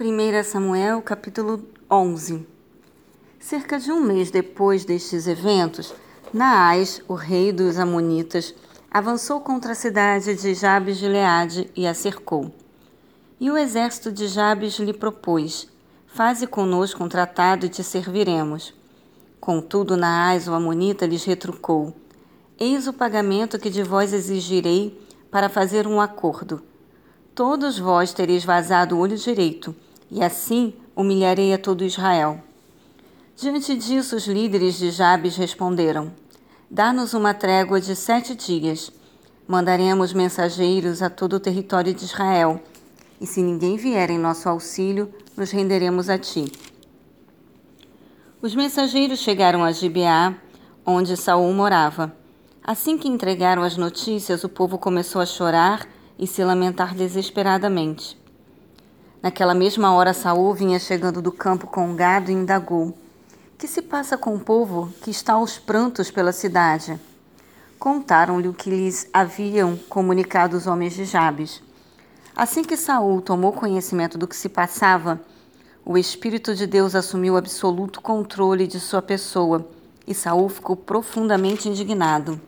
1 Samuel capítulo 11 Cerca de um mês depois destes eventos, Naás, o rei dos Amonitas, avançou contra a cidade de Jabes de Leade e a cercou. E o exército de Jabes lhe propôs: Faze conosco um tratado e te serviremos. Contudo, Naás, o Amonita, lhes retrucou: Eis o pagamento que de vós exigirei para fazer um acordo. Todos vós tereis vazado o olho direito e assim humilharei a todo Israel. Diante disso, os líderes de Jabes responderam: Dá-nos uma trégua de sete dias. Mandaremos mensageiros a todo o território de Israel, e se ninguém vier em nosso auxílio, nos renderemos a ti. Os mensageiros chegaram a Gibeá, onde Saul morava. Assim que entregaram as notícias, o povo começou a chorar e se lamentar desesperadamente. Naquela mesma hora, Saul vinha chegando do campo com o gado e indagou: Que se passa com o povo que está aos prantos pela cidade? Contaram-lhe o que lhes haviam comunicado os homens de Jabes. Assim que Saul tomou conhecimento do que se passava, o Espírito de Deus assumiu absoluto controle de sua pessoa e Saul ficou profundamente indignado.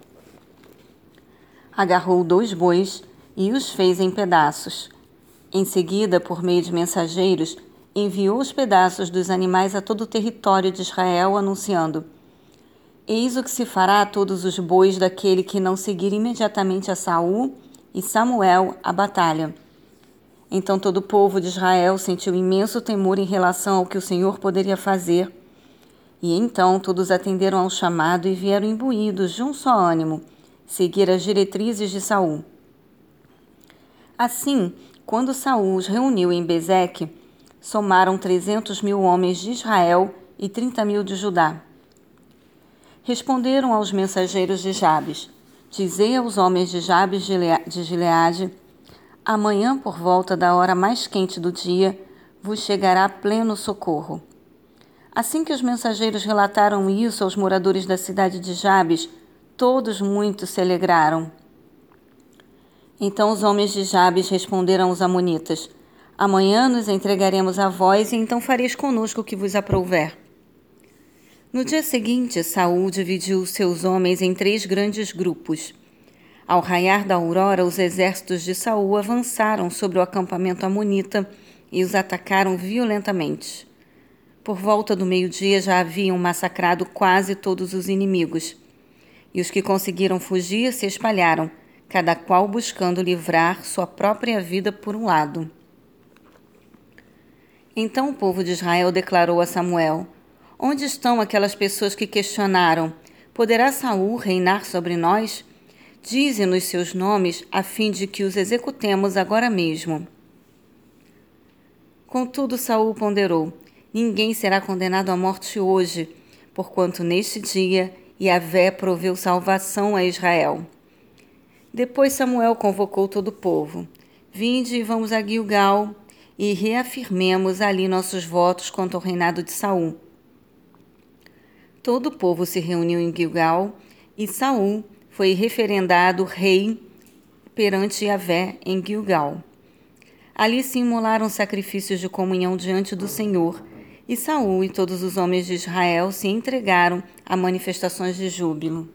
Agarrou dois bois e os fez em pedaços em seguida, por meio de mensageiros, enviou os pedaços dos animais a todo o território de Israel, anunciando: Eis o que se fará a todos os bois daquele que não seguir imediatamente a Saul e Samuel à batalha. Então todo o povo de Israel sentiu imenso temor em relação ao que o Senhor poderia fazer. E então todos atenderam ao chamado e vieram imbuídos de um só ânimo, seguir as diretrizes de Saul. Assim, quando Saul os reuniu em Bezeque, somaram trezentos mil homens de Israel e trinta mil de Judá. Responderam aos mensageiros de Jabes: Dizei aos homens de Jabes de Gileade: Amanhã, por volta da hora mais quente do dia, vos chegará pleno socorro. Assim que os mensageiros relataram isso aos moradores da cidade de Jabes, todos muito se alegraram. Então os homens de Jabes responderam aos Amonitas: Amanhã nos entregaremos a vós, e então fareis conosco o que vos aprouver. No dia seguinte, Saul dividiu seus homens em três grandes grupos. Ao raiar da aurora, os exércitos de Saul avançaram sobre o acampamento amonita e os atacaram violentamente. Por volta do meio-dia já haviam massacrado quase todos os inimigos. E os que conseguiram fugir se espalharam, cada qual buscando livrar sua própria vida por um lado. Então o povo de Israel declarou a Samuel: Onde estão aquelas pessoas que questionaram: Poderá Saul reinar sobre nós? Dize-nos seus nomes, a fim de que os executemos agora mesmo. Contudo, Saul ponderou: Ninguém será condenado à morte hoje, porquanto neste dia Yahvé proveu salvação a Israel. Depois Samuel convocou todo o povo. Vinde e vamos a Gilgal e reafirmemos ali nossos votos contra o reinado de Saul. Todo o povo se reuniu em Gilgal e Saul foi referendado rei perante Yahvé em Gilgal. Ali se imolaram sacrifícios de comunhão diante do Senhor, e Saul e todos os homens de Israel se entregaram a manifestações de júbilo.